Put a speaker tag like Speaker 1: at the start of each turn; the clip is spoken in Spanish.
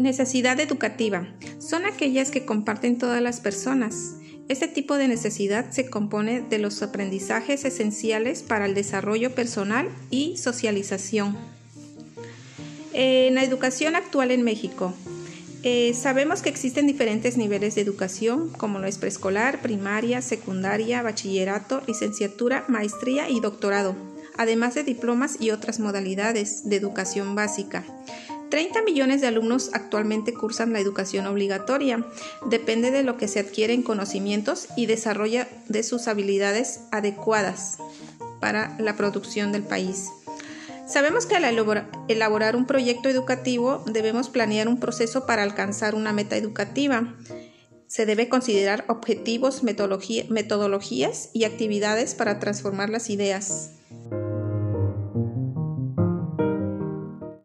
Speaker 1: Necesidad educativa. Son aquellas que comparten todas las personas. Este tipo de necesidad se compone de los aprendizajes esenciales para el desarrollo personal y socialización. En la educación actual en México, eh, sabemos que existen diferentes niveles de educación, como lo es preescolar, primaria, secundaria, bachillerato, licenciatura, maestría y doctorado, además de diplomas y otras modalidades de educación básica. 30 millones de alumnos actualmente cursan la educación obligatoria. Depende de lo que se adquieren conocimientos y desarrolla de sus habilidades adecuadas para la producción del país. Sabemos que al elaborar un proyecto educativo debemos planear un proceso para alcanzar una meta educativa. Se debe considerar objetivos, metodologías y actividades para transformar las ideas.